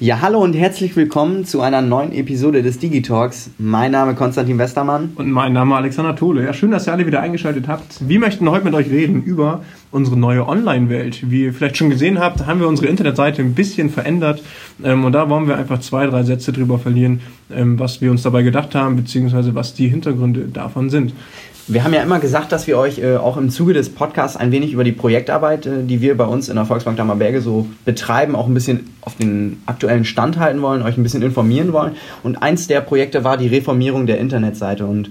Ja, hallo und herzlich willkommen zu einer neuen Episode des Digitalks. Mein Name Konstantin Westermann. Und mein Name Alexander Tole. Ja, schön, dass ihr alle wieder eingeschaltet habt. Wir möchten heute mit euch reden über unsere neue Online-Welt. Wie ihr vielleicht schon gesehen habt, haben wir unsere Internetseite ein bisschen verändert. Ähm, und da wollen wir einfach zwei, drei Sätze drüber verlieren, was wir uns dabei gedacht haben, beziehungsweise was die Hintergründe davon sind. Wir haben ja immer gesagt, dass wir euch äh, auch im Zuge des Podcasts ein wenig über die Projektarbeit, äh, die wir bei uns in der Volksbank Dammerberge so betreiben, auch ein bisschen auf den aktuellen Stand halten wollen, euch ein bisschen informieren wollen. Und eins der Projekte war die Reformierung der Internetseite. Und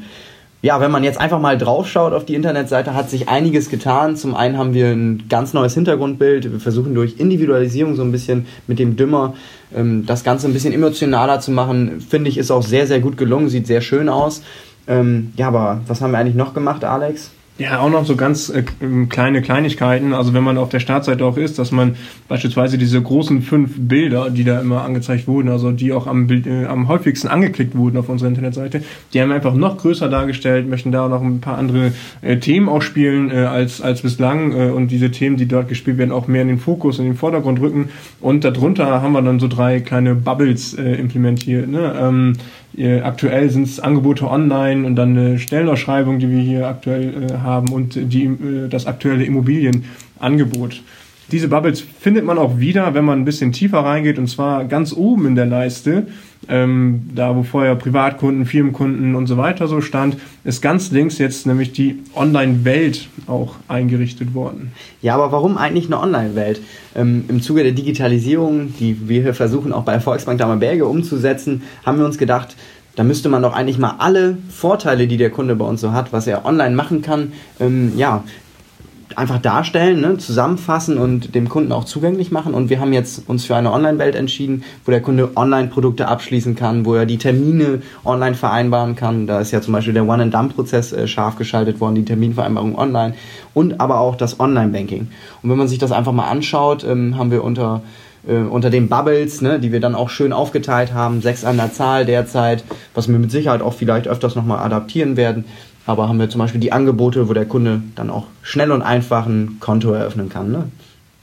ja, wenn man jetzt einfach mal draufschaut auf die Internetseite, hat sich einiges getan. Zum einen haben wir ein ganz neues Hintergrundbild. Wir versuchen durch Individualisierung so ein bisschen mit dem Dimmer ähm, das Ganze ein bisschen emotionaler zu machen. Finde ich, ist auch sehr, sehr gut gelungen, sieht sehr schön aus. Ähm, ja, aber was haben wir eigentlich noch gemacht, Alex? Ja, auch noch so ganz äh, kleine Kleinigkeiten. Also wenn man auf der Startseite auch ist, dass man beispielsweise diese großen fünf Bilder, die da immer angezeigt wurden, also die auch am, äh, am häufigsten angeklickt wurden auf unserer Internetseite, die haben wir einfach noch größer dargestellt, möchten da noch ein paar andere äh, Themen auch spielen äh, als, als bislang äh, und diese Themen, die dort gespielt werden, auch mehr in den Fokus, in den Vordergrund rücken. Und darunter haben wir dann so drei kleine Bubbles äh, implementiert. Ne? Ähm, äh, aktuell sind es Angebote online und dann eine Stellenausschreibung, die wir hier aktuell äh, haben und die, äh, das aktuelle Immobilienangebot. Diese Bubbles findet man auch wieder, wenn man ein bisschen tiefer reingeht, und zwar ganz oben in der Leiste. Ähm, da, wo vorher Privatkunden, Firmenkunden und so weiter so stand, ist ganz links jetzt nämlich die Online-Welt auch eingerichtet worden. Ja, aber warum eigentlich eine Online-Welt? Ähm, Im Zuge der Digitalisierung, die wir hier versuchen auch bei Volksbank Berge umzusetzen, haben wir uns gedacht, da müsste man doch eigentlich mal alle Vorteile, die der Kunde bei uns so hat, was er online machen kann, ähm, ja, einfach darstellen, ne, zusammenfassen und dem Kunden auch zugänglich machen. Und wir haben jetzt uns für eine Online-Welt entschieden, wo der Kunde Online-Produkte abschließen kann, wo er die Termine online vereinbaren kann. Da ist ja zum Beispiel der One-and-Done-Prozess äh, scharf geschaltet worden, die Terminvereinbarung online und aber auch das Online-Banking. Und wenn man sich das einfach mal anschaut, ähm, haben wir unter äh, unter den Bubbles, ne, die wir dann auch schön aufgeteilt haben, sechs an der Zahl derzeit, was wir mit Sicherheit auch vielleicht öfters nochmal adaptieren werden, aber haben wir zum Beispiel die Angebote, wo der Kunde dann auch schnell und einfach ein Konto eröffnen kann. Ne?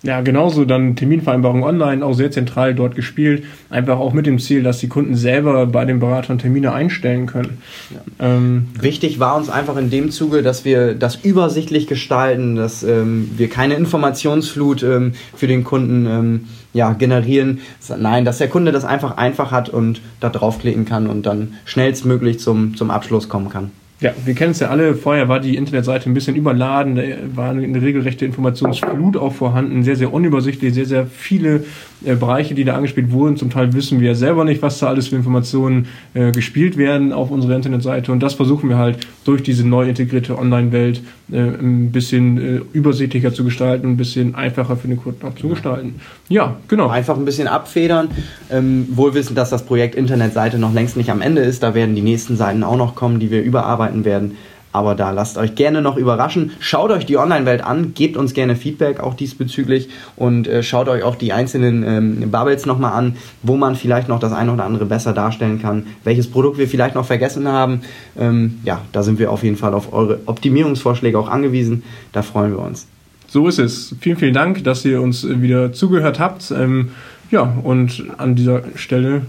Ja, genauso dann Terminvereinbarung online, auch sehr zentral dort gespielt. Einfach auch mit dem Ziel, dass die Kunden selber bei den Beratern Termine einstellen können. Ja. Ähm, Wichtig war uns einfach in dem Zuge, dass wir das übersichtlich gestalten, dass ähm, wir keine Informationsflut ähm, für den Kunden ähm, ja, generieren. Nein, dass der Kunde das einfach einfach hat und da draufklicken kann und dann schnellstmöglich zum, zum Abschluss kommen kann. Ja, wir kennen es ja alle. Vorher war die Internetseite ein bisschen überladen, da war eine regelrechte Informationsflut auch vorhanden, sehr, sehr unübersichtlich, sehr, sehr viele äh, Bereiche, die da angespielt wurden. Zum Teil wissen wir selber nicht, was da alles für Informationen äh, gespielt werden auf unserer Internetseite. Und das versuchen wir halt durch diese neu integrierte Online-Welt äh, ein bisschen äh, übersichtlicher zu gestalten, ein bisschen einfacher für den Kunden auch zu gestalten. Ja, genau. Einfach ein bisschen abfedern. Ähm, wohl wissen, dass das Projekt Internetseite noch längst nicht am Ende ist. Da werden die nächsten Seiten auch noch kommen, die wir überarbeiten werden. Aber da lasst euch gerne noch überraschen. Schaut euch die Online-Welt an, gebt uns gerne Feedback auch diesbezüglich und äh, schaut euch auch die einzelnen ähm, Bubbles nochmal an, wo man vielleicht noch das eine oder andere besser darstellen kann, welches Produkt wir vielleicht noch vergessen haben. Ähm, ja, da sind wir auf jeden Fall auf eure Optimierungsvorschläge auch angewiesen. Da freuen wir uns. So ist es. Vielen, vielen Dank, dass ihr uns wieder zugehört habt. Ähm, ja, und an dieser Stelle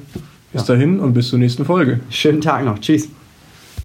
bis ja. dahin und bis zur nächsten Folge. Schönen Tag noch. Tschüss.